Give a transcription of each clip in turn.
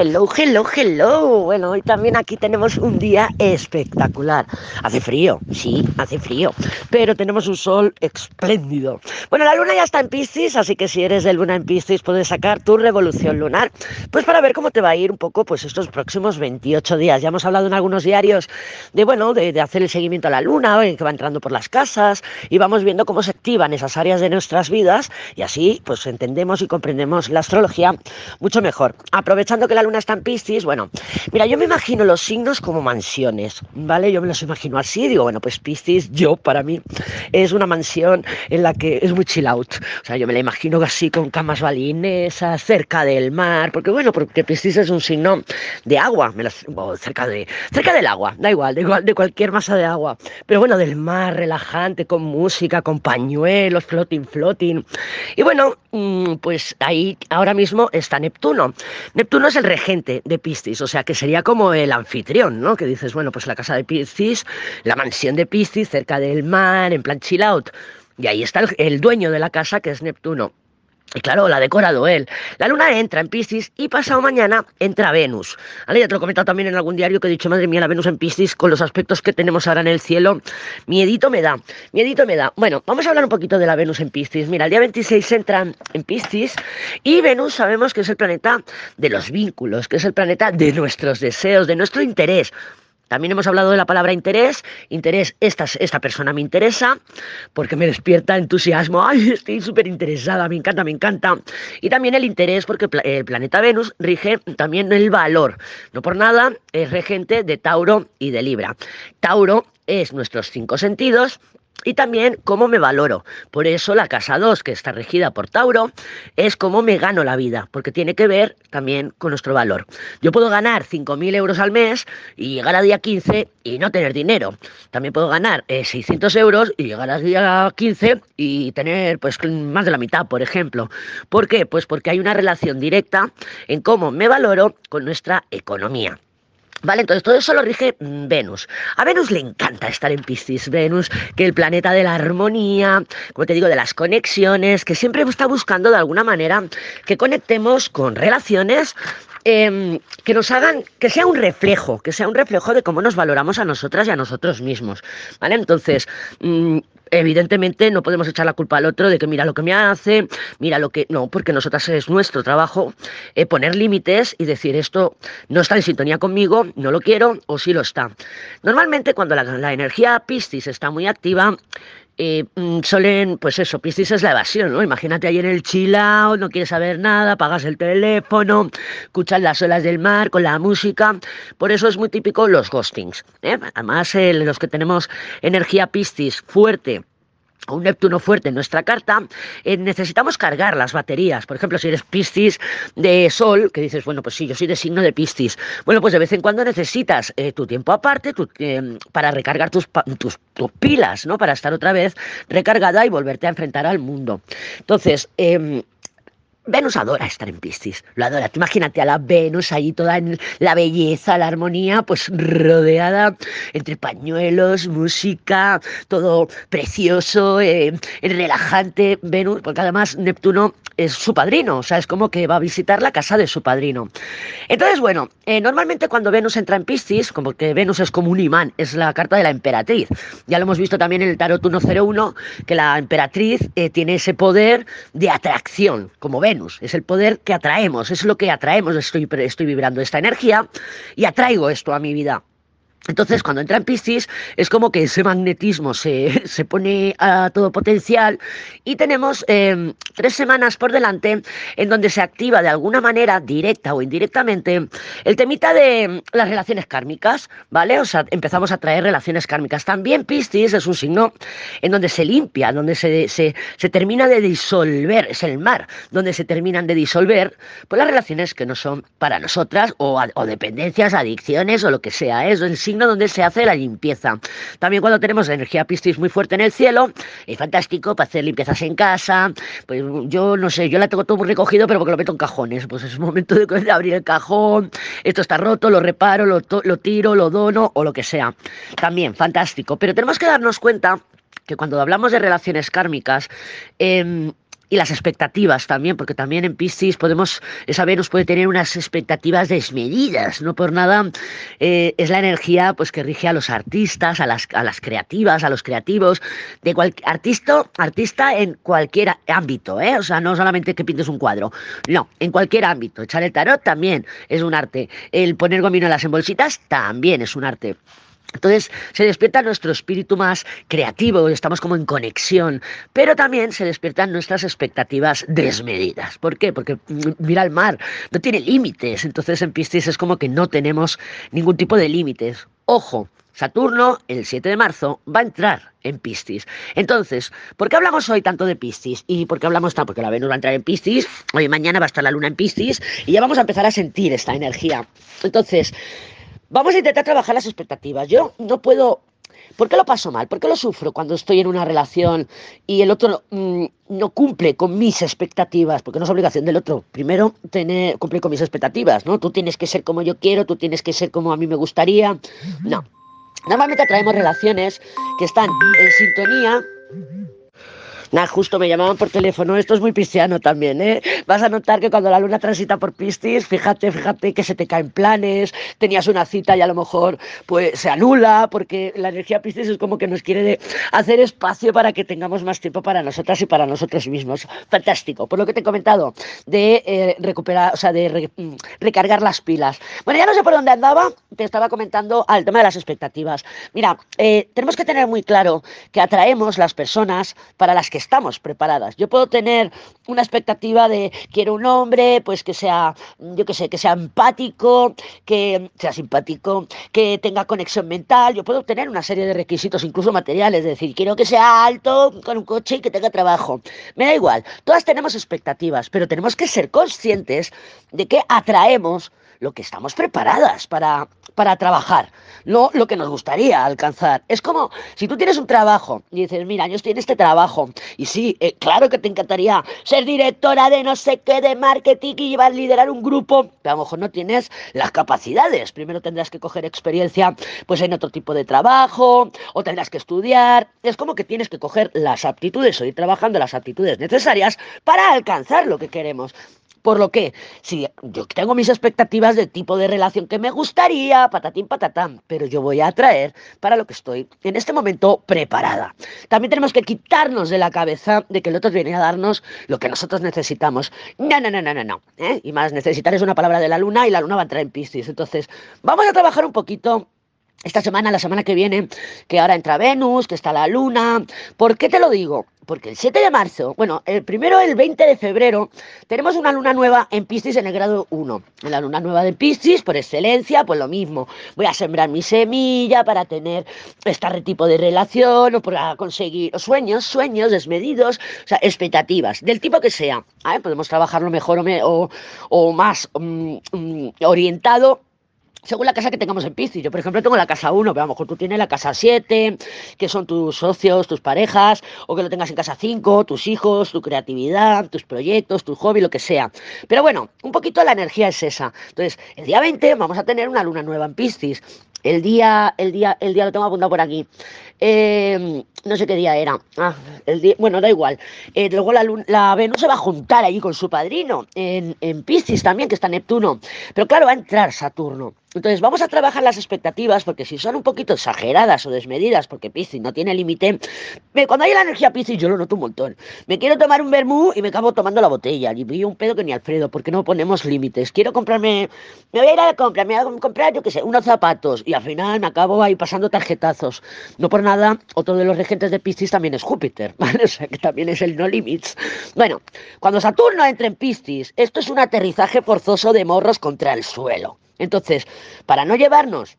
Hello, hello, hello. Bueno, hoy también aquí tenemos un día espectacular. Hace frío, sí, hace frío, pero tenemos un sol espléndido. Bueno, la luna ya está en Piscis, así que si eres de luna en Piscis puedes sacar tu revolución lunar, pues para ver cómo te va a ir un poco pues estos próximos 28 días. Ya hemos hablado en algunos diarios de, bueno, de, hacer el seguimiento a la luna, que va entrando por las casas, y vamos viendo cómo se activan esas áreas de nuestras vidas, y así pues entendemos y comprendemos la astrología mucho mejor. Aprovechando que la luna está en Piscis, bueno, mira, yo me imagino los signos como mansiones, ¿vale? Yo me los imagino así, digo, bueno, pues Piscis, yo, para mí, es una mansión en la que es muy chill out. O sea, yo me la imagino así con camas balinesas, cerca del mar, porque bueno, porque Piscis es un signo de agua, me cerca, de, cerca del agua, da igual, de, igual, de cualquier masa de agua, pero bueno, del mar, relajante, con música, con pañuelos, floating, floating. Y bueno, mm, pues ahí ahora mismo está Neptuno. Neptuno es el regente de Piscis, o sea que sería como el anfitrión, ¿no? Que dices, bueno, pues la casa de Piscis, la mansión de Piscis, cerca del mar, en plan chill out. Y ahí está el dueño de la casa, que es Neptuno. Y claro, la ha decorado él. La luna entra en Piscis y pasado mañana entra Venus. ¿Vale? Ya te lo he comentado también en algún diario que he dicho, madre mía, la Venus en Piscis con los aspectos que tenemos ahora en el cielo. Miedito me da, miedito me da. Bueno, vamos a hablar un poquito de la Venus en Piscis. Mira, el día 26 entra en Piscis y Venus sabemos que es el planeta de los vínculos, que es el planeta de nuestros deseos, de nuestro interés. También hemos hablado de la palabra interés. Interés, esta, esta persona me interesa porque me despierta entusiasmo. Ay, estoy súper interesada, me encanta, me encanta. Y también el interés porque el planeta Venus rige también el valor. No por nada es regente de Tauro y de Libra. Tauro es nuestros cinco sentidos y también cómo me valoro. Por eso la casa 2, que está regida por Tauro, es cómo me gano la vida, porque tiene que ver también con nuestro valor. Yo puedo ganar 5.000 euros al mes y llegar a día 15 y no tener dinero. También puedo ganar 600 eh, euros y llegar a día 15 y tener pues más de la mitad, por ejemplo. ¿Por qué? Pues porque hay una relación directa en cómo me valoro con nuestra economía. Vale, entonces todo eso lo rige Venus. A Venus le encanta estar en Piscis. Venus, que el planeta de la armonía, como te digo, de las conexiones, que siempre está buscando de alguna manera que conectemos con relaciones em, que nos hagan, que sea un reflejo, que sea un reflejo de cómo nos valoramos a nosotras y a nosotros mismos. ¿Vale? Entonces, mm, evidentemente no podemos echar la culpa al otro de que mira lo que me hace, mira lo que... No, porque nosotras es nuestro trabajo eh, poner límites y decir esto no está en sintonía conmigo, no lo quiero o sí lo está. Normalmente cuando la, la energía Piscis está muy activa, eh, mm, suelen, pues eso, Piscis es la evasión, ¿no? Imagínate ahí en el chilao, no quieres saber nada, pagas el teléfono, escuchas las olas del mar con la música, por eso es muy típico los ghostings, ¿eh? Además, los que tenemos energía Piscis fuerte, un Neptuno fuerte en nuestra carta, eh, necesitamos cargar las baterías. Por ejemplo, si eres Piscis de Sol, que dices, bueno, pues sí, yo soy de signo de Piscis. Bueno, pues de vez en cuando necesitas eh, tu tiempo aparte eh, para recargar tus, tus, pilas, ¿no? Para estar otra vez recargada y volverte a enfrentar al mundo. Entonces, em, Venus adora estar en Piscis, lo adora. Imagínate a la Venus ahí toda en la belleza, la armonía, pues rodeada entre pañuelos, música, todo precioso, eh, relajante. Venus, porque además Neptuno es su padrino, o sea, es como que va a visitar la casa de su padrino. Entonces, bueno, eh, normalmente cuando Venus entra en Piscis, como que Venus es como un imán, es la carta de la emperatriz. Ya lo hemos visto también en el Tarot 101, que la emperatriz eh, tiene ese poder de atracción, como Venus es el poder que atraemos, es lo que atraemos, estoy, estoy vibrando esta energía y atraigo esto a mi vida. Entonces, cuando entra en Piscis, es como que ese magnetismo se, pone a todo potencial y tenemos em, tres semanas por delante en donde se activa de alguna manera, directa o indirectamente, el temita de las relaciones kármicas, ¿vale? O sea, empezamos a traer relaciones kármicas. También Piscis es un signo en donde se limpia, donde se, se, termina de disolver, es el mar, donde se terminan de disolver pues, las relaciones que no son para nosotras o, o dependencias, adicciones o lo que sea. Es signo donde se hace la limpieza. También cuando tenemos la energía Piscis muy fuerte en el cielo, es fantástico para hacer limpiezas en casa. Pues yo no sé, yo la tengo todo recogido, pero porque lo meto en cajones. Pues es momento de abrir el cajón, esto está roto, lo reparo, lo, lo tiro, lo dono o lo que sea. También, fantástico. Pero tenemos que darnos cuenta que cuando hablamos de relaciones kármicas, eh, y las expectativas también, porque también en Piscis podemos, esa Venus puede tener unas expectativas desmedidas, no por nada eh, es la energía pues que rige a los artistas, a las, a las creativas, a los creativos, de cualquier artista, artista en cualquier ámbito, ¿eh? o sea, no solamente que pintes un cuadro, no, en cualquier ámbito, echar el tarot también es un arte, el poner gominolas en bolsitas también es un arte. Entonces se despierta nuestro espíritu más creativo, estamos como en conexión, pero también se despiertan nuestras expectativas desmedidas. ¿Por qué? Porque mm, mira el mar, no tiene límites, entonces en Piscis es como que no tenemos ningún tipo de límites. Ojo, Saturno, el 7 de marzo, va a entrar en Piscis. Entonces, ¿por qué hablamos hoy tanto de Piscis? ¿Y por qué hablamos tanto? Porque la Venus va a entrar en Piscis, hoy mañana va a estar la Luna en Piscis, y ya vamos a empezar a sentir esta energía. Entonces, Vamos a intentar trabajar las expectativas. Yo no puedo... ¿Por qué lo paso mal? ¿Por qué lo sufro cuando estoy en una relación y el otro mm, no cumple con mis expectativas? Porque no es obligación del otro. Primero, tener, cumplir con mis expectativas, ¿no? Tú tienes que ser como yo quiero, tú tienes que ser como a mí me gustaría. No. Normalmente atraemos relaciones que están en sintonía Nah, justo me llamaban por teléfono. Esto es muy pisciano también, ¿eh? Vas a notar que cuando la luna transita por Piscis, fíjate, fíjate que se te caen planes, tenías una cita y a lo mejor pues se anula, porque la energía Piscis es como que nos quiere hacer espacio para que tengamos más tiempo para nosotras y para nosotros mismos. Fantástico. Por lo que te he comentado, de eh, recuperar, o sea, de mm, recargar las pilas. Bueno, ya no sé por dónde andaba, te estaba comentando al tema de las expectativas. Mira, eh, tenemos que tener muy claro que atraemos las personas para las que estamos preparadas. Yo puedo tener una expectativa de quiero un hombre, pues que sea, yo qué sé, que sea empático, que sea simpático, que tenga conexión mental. Yo puedo tener una serie de requisitos, incluso materiales, es decir, quiero que sea alto, con un coche y que tenga trabajo. Me da igual, todas tenemos expectativas, pero tenemos que ser conscientes de que atraemos lo que estamos preparadas para, para trabajar, no lo que nos gustaría alcanzar. Es como si tú tienes un trabajo y dices, mira, yo estoy en este trabajo y sí, eh, claro que te encantaría ser directora de no sé qué, de marketing y llevar, liderar un grupo, pero a lo mejor no tienes las capacidades. Primero tendrás que coger experiencia pues en otro tipo de trabajo o tendrás que estudiar. Es como que tienes que coger las aptitudes o ir trabajando las aptitudes necesarias para alcanzar lo que queremos. Por lo que, si yo tengo mis expectativas del tipo de relación que me gustaría, patatín patatán, pero yo voy a atraer para lo que estoy en este momento preparada. También tenemos que quitarnos de la cabeza de que el otro viene a darnos lo que nosotros necesitamos. No, no, no, no, no, no. ¿eh? Y más, necesitar es una palabra de la luna y la luna va a entrar en Piscis. Entonces, vamos a trabajar un poquito esta semana, la semana que viene, que ahora entra Venus, que está la Luna. ¿Por qué te lo digo? Porque el 7 de marzo, bueno, el primero, el 20 de febrero, tenemos una luna nueva en Piscis en el grado 1. En la luna nueva de Piscis, por excelencia, pues lo mismo. Voy a sembrar mi semilla para tener este tipo de relación o para conseguir sueños, sueños desmedidos, o sea, expectativas, del tipo que sea. Podemos trabajarlo mejor o, o, más mm, mm, orientado según la casa que tengamos en Piscis. Yo, por ejemplo, tengo la casa 1, pero a lo mejor tú tienes la casa 7, que son tus socios, tus parejas, o que lo tengas en casa 5, tus hijos, tu creatividad, tus proyectos, tu hobby, lo que sea. Pero bueno, un poquito la energía es esa. Entonces, el día 20 vamos a tener una luna nueva en Piscis. El día, el día, el día lo tengo apuntado por aquí. Em, no sé qué día era. Ah, el día, bueno, da igual. Eh, luego la, la, Venus se va a juntar allí con su padrino, en, en Piscis también, que está Neptuno. Pero claro, va a entrar Saturno. Entonces vamos a trabajar las expectativas porque si son un poquito exageradas o desmedidas, porque Piscis no tiene límite, cuando hay la energía Piscis yo lo noto un montón. Me quiero tomar un vermú y me acabo tomando la botella y pillo un pedo que ni Alfredo, porque no ponemos límites. Quiero comprarme, me voy a ir a la compra, me voy a comprar, yo qué sé, unos zapatos y al final me acabo ahí pasando tarjetazos. No por nada, otro de los regentes de Piscis también es Júpiter, ¿vale? O sea que también es el no limits. Bueno, cuando Saturno entra en Piscis, esto es un aterrizaje forzoso de morros contra el suelo. Entonces, para no llevarnos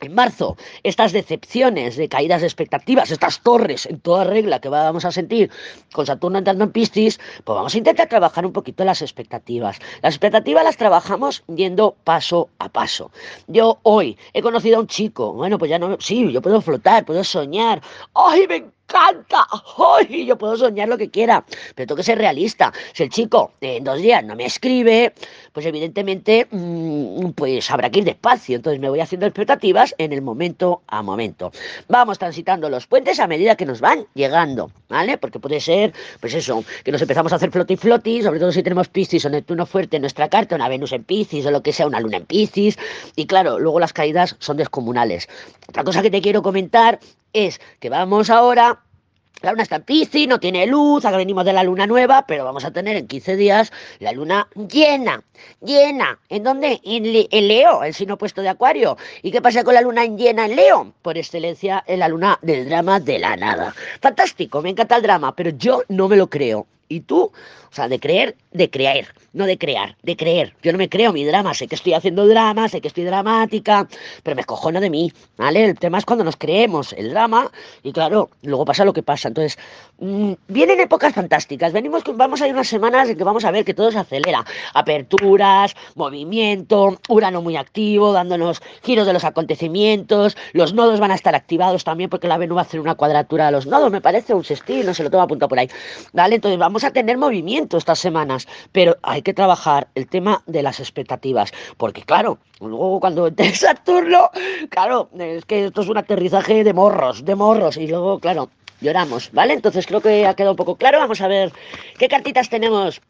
en marzo, estas decepciones de caídas de expectativas, estas torres en toda regla que vamos a sentir con Saturno entrando en Piscis, pues vamos a intentar trabajar un poquito las expectativas. Las expectativas las trabajamos yendo paso a paso. Yo hoy he conocido a un chico, bueno, pues ya no, sí, yo puedo flotar, puedo soñar. ¡Ay, me encanta. ¡Ay! Yo puedo soñar lo que quiera, pero tengo que ser realista. Si el chico en dos días no me escribe, pues evidentemente mm, pues habrá que ir despacio. Entonces me voy haciendo expectativas en el momento a momento. Vamos transitando los puentes a medida que nos van llegando, ¿vale? Porque puede ser, pues eso, que nos empezamos a hacer floti floti, sobre todo si tenemos Piscis o Neptuno fuerte en nuestra carta, una Venus en Piscis o lo que sea, una Luna en Piscis. Y claro, luego las caídas son descomunales. Otra cosa que te quiero comentar es que vamos ahora la luna está en Piscis, no tiene luz, ahora venimos de la luna nueva, pero vamos a tener en 15 días la luna llena, llena. ¿En dónde? En, Leo, el signo opuesto de Acuario. ¿Y qué pasa con la luna llena en Leo? Por excelencia, en la luna del drama de la nada. Fantástico, me encanta el drama, pero yo no me lo creo. ¿Y tú? O sea, de creer, de creer, no de crear, de creer. Yo no me creo mi drama, sé que estoy haciendo drama, sé que estoy dramática, pero me cojono de mí, ¿vale? El tema es cuando nos creemos el drama y claro, luego pasa lo que pasa. Entonces, mmm, vienen épocas fantásticas, venimos, vamos a ir unas semanas en que vamos a ver que todo se acelera. Aperturas, movimiento, Urano muy activo, dándonos giros de los acontecimientos, los nodos van a estar activados también porque la Venus va a hacer una cuadratura a los nodos, me parece un sextil, no se lo toma apuntado por ahí, ¿vale? Entonces vamos a tener movimiento estas semanas, pero hay que trabajar el tema de las expectativas, porque claro, luego cuando entre Saturno, claro, es que esto es un aterrizaje de morros, de morros, y luego, claro, lloramos, ¿vale? Entonces creo que ha quedado un poco claro, vamos a ver qué cartitas tenemos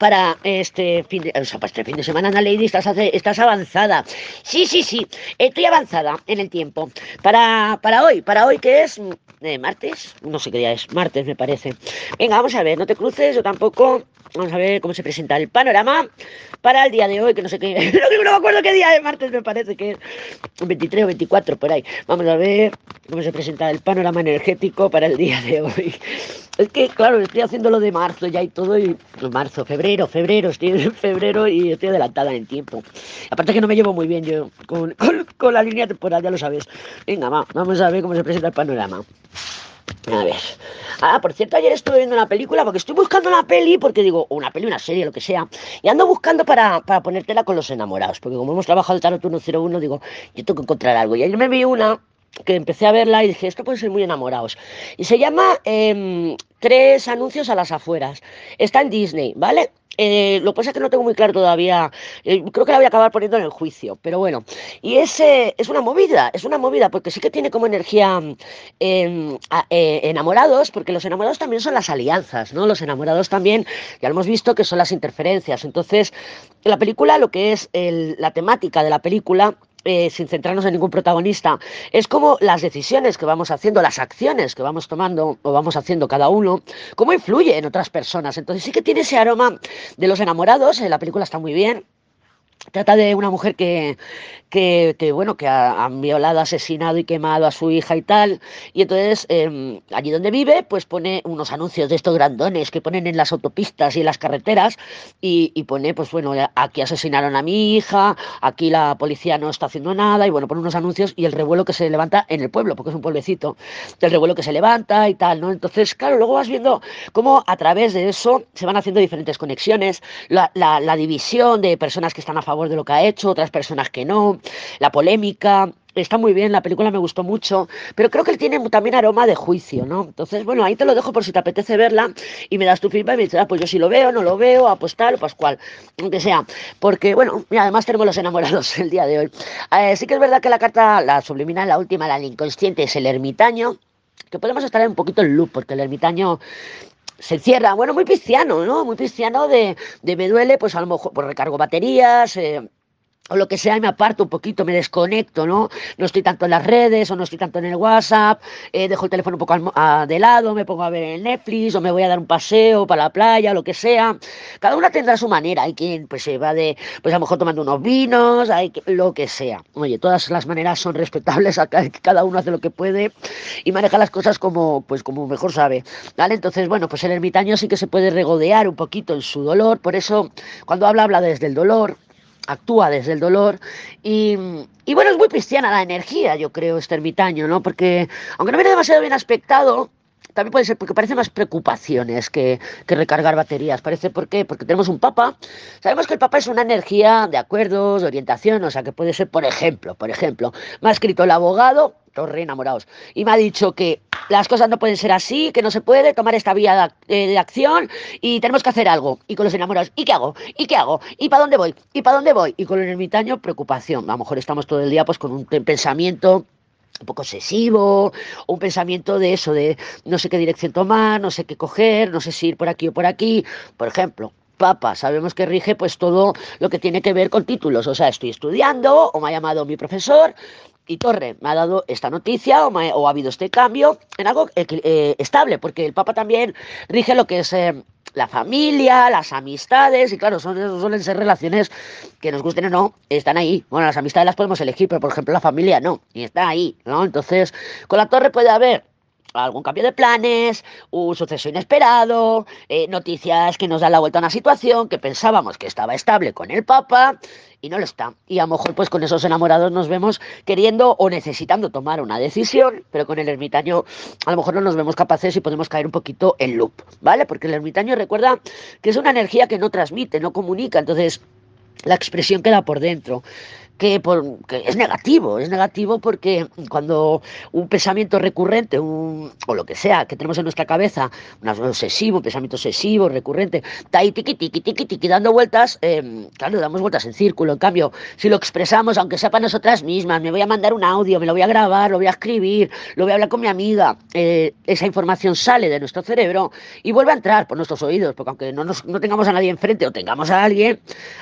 para este fin de, o sea, para este fin de semana, Ana Lady, estás, estás avanzada. Sí, sí, sí, estoy avanzada en el tiempo. Para, para hoy, para hoy que es eh, martes, no sé qué día es, martes me parece. Venga, vamos a ver, no te cruces, yo tampoco. Vamos a ver cómo se presenta el panorama para el día de hoy, que no sé qué, no, me acuerdo qué día es martes, me parece que es 23 o 24 por ahí. Vamos a ver cómo se presenta el panorama energético para el día de hoy. Es que, claro, estoy haciendo lo de marzo ya y todo, y marzo, febrero, febrero, estoy en febrero y estoy adelantada en tiempo. Aparte que no me llevo muy bien yo con, con la línea temporal, ya lo sabes. Venga, va, vamos a ver cómo se presenta el panorama. A ver. Ah, por cierto, ayer estuve viendo una película porque estoy buscando una peli, porque digo, una peli, una serie, lo que sea, y ando buscando para, para ponértela con los enamorados, porque como hemos trabajado el Tarot 101, digo, yo tengo que encontrar algo. Y ayer me vi una que empecé a verla y dije, esto puede ser muy enamorados. Y se llama eh, Tres anuncios a las afueras. Está en Disney, ¿vale? Eh, lo que pasa es que no tengo muy claro todavía. Eh, creo que la voy a acabar poniendo en el juicio, pero bueno. Y es, eh, es una movida, es una movida, porque sí que tiene como energía em, enamorados, porque los enamorados también son las alianzas, ¿no? Los enamorados también, ya lo hemos visto, que son las interferencias. Entonces, la película, lo que es la temática de la película, eh, sin centrarnos en ningún protagonista, es como las decisiones que vamos haciendo, las acciones que vamos tomando o vamos haciendo cada uno, cómo influye en otras personas. Entonces sí que tiene ese aroma de los enamorados, eh, la película está muy bien, Trata de una mujer que, que, que bueno, que ha, han violado, asesinado y quemado a su hija y tal. Y entonces, eh, allí donde vive, pues pone unos anuncios de estos grandones que ponen en las autopistas y en las carreteras. Y, y, pone, pues bueno, aquí asesinaron a mi hija, aquí la policía no está haciendo nada. Y bueno, pone unos anuncios y el revuelo que se levanta en el pueblo, porque es un pueblecito, el revuelo que se levanta y tal, ¿no? Entonces, claro, luego vas viendo cómo a través de eso se van haciendo diferentes conexiones, la, la, la división de personas que están a favor de lo que ha hecho, otras personas que no, la polémica. Está muy bien, la película me gustó mucho, pero creo que él tiene también aroma de juicio, ¿no? Entonces, bueno, ahí te lo dejo por si te apetece verla y me das tu feedback y me dices, ah, pues yo sí lo veo, no lo veo, apostar o pascual, aunque sea. Porque, bueno, y además tenemos los enamorados el día de hoy. Eh, sí que es verdad que la carta, la subliminal, la última, la inconsciente, es el ermitaño, que podemos estar un poquito en loop, porque el ermitaño se cierra, bueno, muy pisciano, ¿no? Muy pisciano de, de me duele, pues a lo mejor pues recargo baterías, eh, o lo que sea, me aparto un poquito, me desconecto, ¿no? No estoy tanto en las redes o no estoy tanto en el WhatsApp, eh, dejo el teléfono un poco de lado, me pongo a ver el Netflix o me voy a dar un paseo para la playa, lo que sea. Cada una tendrá su manera, hay quien pues se va de, pues a lo mejor tomando unos vinos, hay lo que sea. Oye, todas las maneras son respetables, cada uno hace lo que puede y maneja las cosas como, pues como mejor sabe, ¿vale? Entonces, bueno, pues el ermitaño sí que se puede regodear un poquito en su dolor, por eso cuando habla, habla desde el dolor, actúa desde el dolor y, y, bueno, es muy cristiana la energía, yo creo, este ermitaño, ¿no? Porque aunque no viene demasiado bien aspectado, también puede ser porque parece más preocupaciones que, que, recargar baterías. Parece por qué, porque tenemos un papa. Sabemos que el papa es una energía de acuerdos, de orientación, o sea que puede ser, por ejemplo, por ejemplo, me ha escrito el abogado, torre enamorados, y me ha dicho que las cosas no pueden ser así, que no se puede tomar esta vía de, de, acción y tenemos que hacer algo. Y con los enamorados, ¿y qué hago? ¿Y qué hago? ¿Y para dónde voy? ¿Y para dónde voy? Y con el ermitaño, preocupación. A lo mejor estamos todo el día pues con un pensamiento un poco obsesivo, un pensamiento de eso, de no sé qué dirección tomar, no sé qué coger, no sé si ir por aquí o por aquí, por ejemplo. Papa, sabemos que rige pues todo lo que tiene que ver con títulos, o sea, estoy estudiando o me ha llamado mi profesor y Torre me ha dado esta noticia o, me, o ha habido este cambio en algo eh, estable, porque el Papa también rige lo que es eh, la familia, las amistades, y claro, son, suelen ser relaciones que nos gusten o no, están ahí. Bueno, las amistades las podemos elegir, pero por ejemplo la familia no, y está ahí, ¿no? Entonces, con la torre puede haber algún cambio de planes, un suceso inesperado, eh, noticias que nos dan la vuelta a una situación que pensábamos que estaba estable con el Papa y no lo está. Y a lo mejor pues con esos enamorados nos vemos queriendo o necesitando tomar una decisión, pero con el ermitaño a lo mejor no nos vemos capaces y podemos caer un poquito en loop, ¿vale? Porque el ermitaño recuerda que es una energía que no transmite, no comunica, entonces la expresión queda por dentro que, por, que, es negativo, es negativo porque cuando un pensamiento recurrente, un, o lo que sea, que tenemos en nuestra cabeza, un obsesivo, un pensamiento obsesivo, recurrente, está ahí tiqui, tiqui, tiqui, tiqui, dando vueltas, eh, claro, damos vueltas en círculo, en cambio, si lo expresamos, aunque sea para nosotras mismas, me voy a mandar un audio, me lo voy a grabar, lo voy a escribir, lo voy a hablar con mi amiga, eh, esa información sale de nuestro cerebro y vuelve a entrar por nuestros oídos, porque aunque no, nos, no tengamos a nadie enfrente o tengamos a alguien,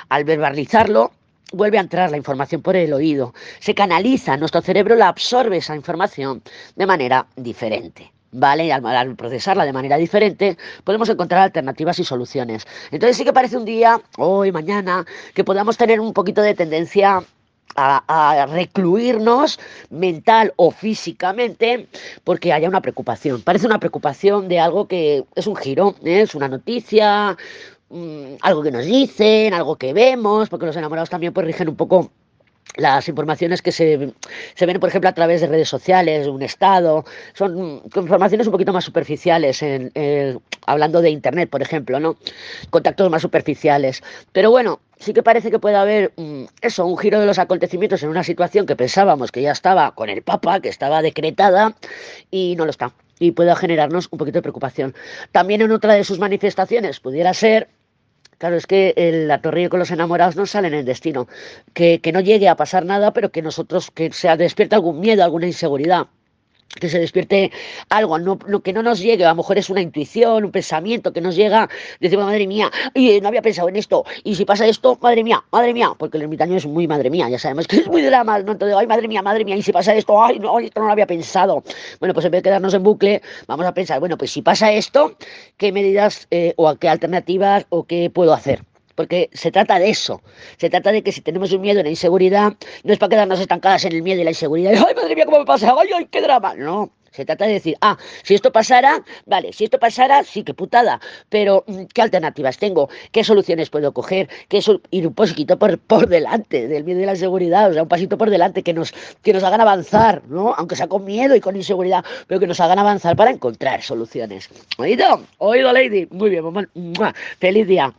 al verbalizarlo, vuelve a entrar la información por el oído, se canaliza, nuestro cerebro la absorbe esa información de manera diferente. ¿Vale? Y al, procesarla de manera diferente, podemos encontrar alternativas y soluciones. Entonces sí que parece un día, hoy, mañana, que podamos tener un poquito de tendencia a, a, recluirnos mental o físicamente porque haya una preocupación. Parece una preocupación de algo que es un giro, ¿eh? es una noticia, mmm, algo que nos dicen, algo que vemos, porque los enamorados también pues rigen un poco las informaciones que se, se, ven, por ejemplo, a través de redes sociales, un estado, son informaciones un poquito más superficiales, en, eh, hablando de Internet, por ejemplo, ¿no? Contactos más superficiales. Pero bueno, sí que parece que puede haber mm, eso, un giro de los acontecimientos en una situación que pensábamos que ya estaba con el Papa, que estaba decretada, y no lo está. Y puede generarnos un poquito de preocupación. También en otra de sus manifestaciones pudiera ser Claro, es que el, la torre con los enamorados no salen en destino. Que, que no llegue a pasar nada, pero que nosotros, que se despierta algún miedo, alguna inseguridad que se despierte algo, no, no, que no nos llegue, a lo mejor es una intuición, un pensamiento que nos llega, decimos, madre mía, y no había pensado en esto, y si pasa esto, madre mía, madre mía, porque el ermitaño es muy madre mía, ya sabemos que es muy drama, ¿no? Entonces, ay, madre mía, madre mía, y si pasa esto, ay, no, esto no lo había pensado. Bueno, pues en vez de quedarnos en bucle, vamos a pensar, bueno, pues si pasa esto, ¿qué medidas eh, o qué alternativas o qué puedo hacer? Porque se trata de eso. Se trata de que si tenemos un miedo, una inseguridad, no es para quedarnos estancadas en el miedo y la inseguridad. ¡Ay, madre mía, cómo me pasa! ¡Ay, ay, qué drama! No. Se trata de decir, ah, si esto pasara, vale, si esto pasara, sí, qué putada, pero ¿qué alternativas tengo? ¿Qué soluciones puedo coger? ¿Qué ir un poquito por, por delante del miedo y la inseguridad? O sea, un pasito por delante que nos, que nos hagan avanzar, ¿no? Aunque sea con miedo y con inseguridad, pero que nos hagan avanzar para encontrar soluciones. ¿Oído? ¿Oído, Lady? Muy bien, mamá. Feliz día.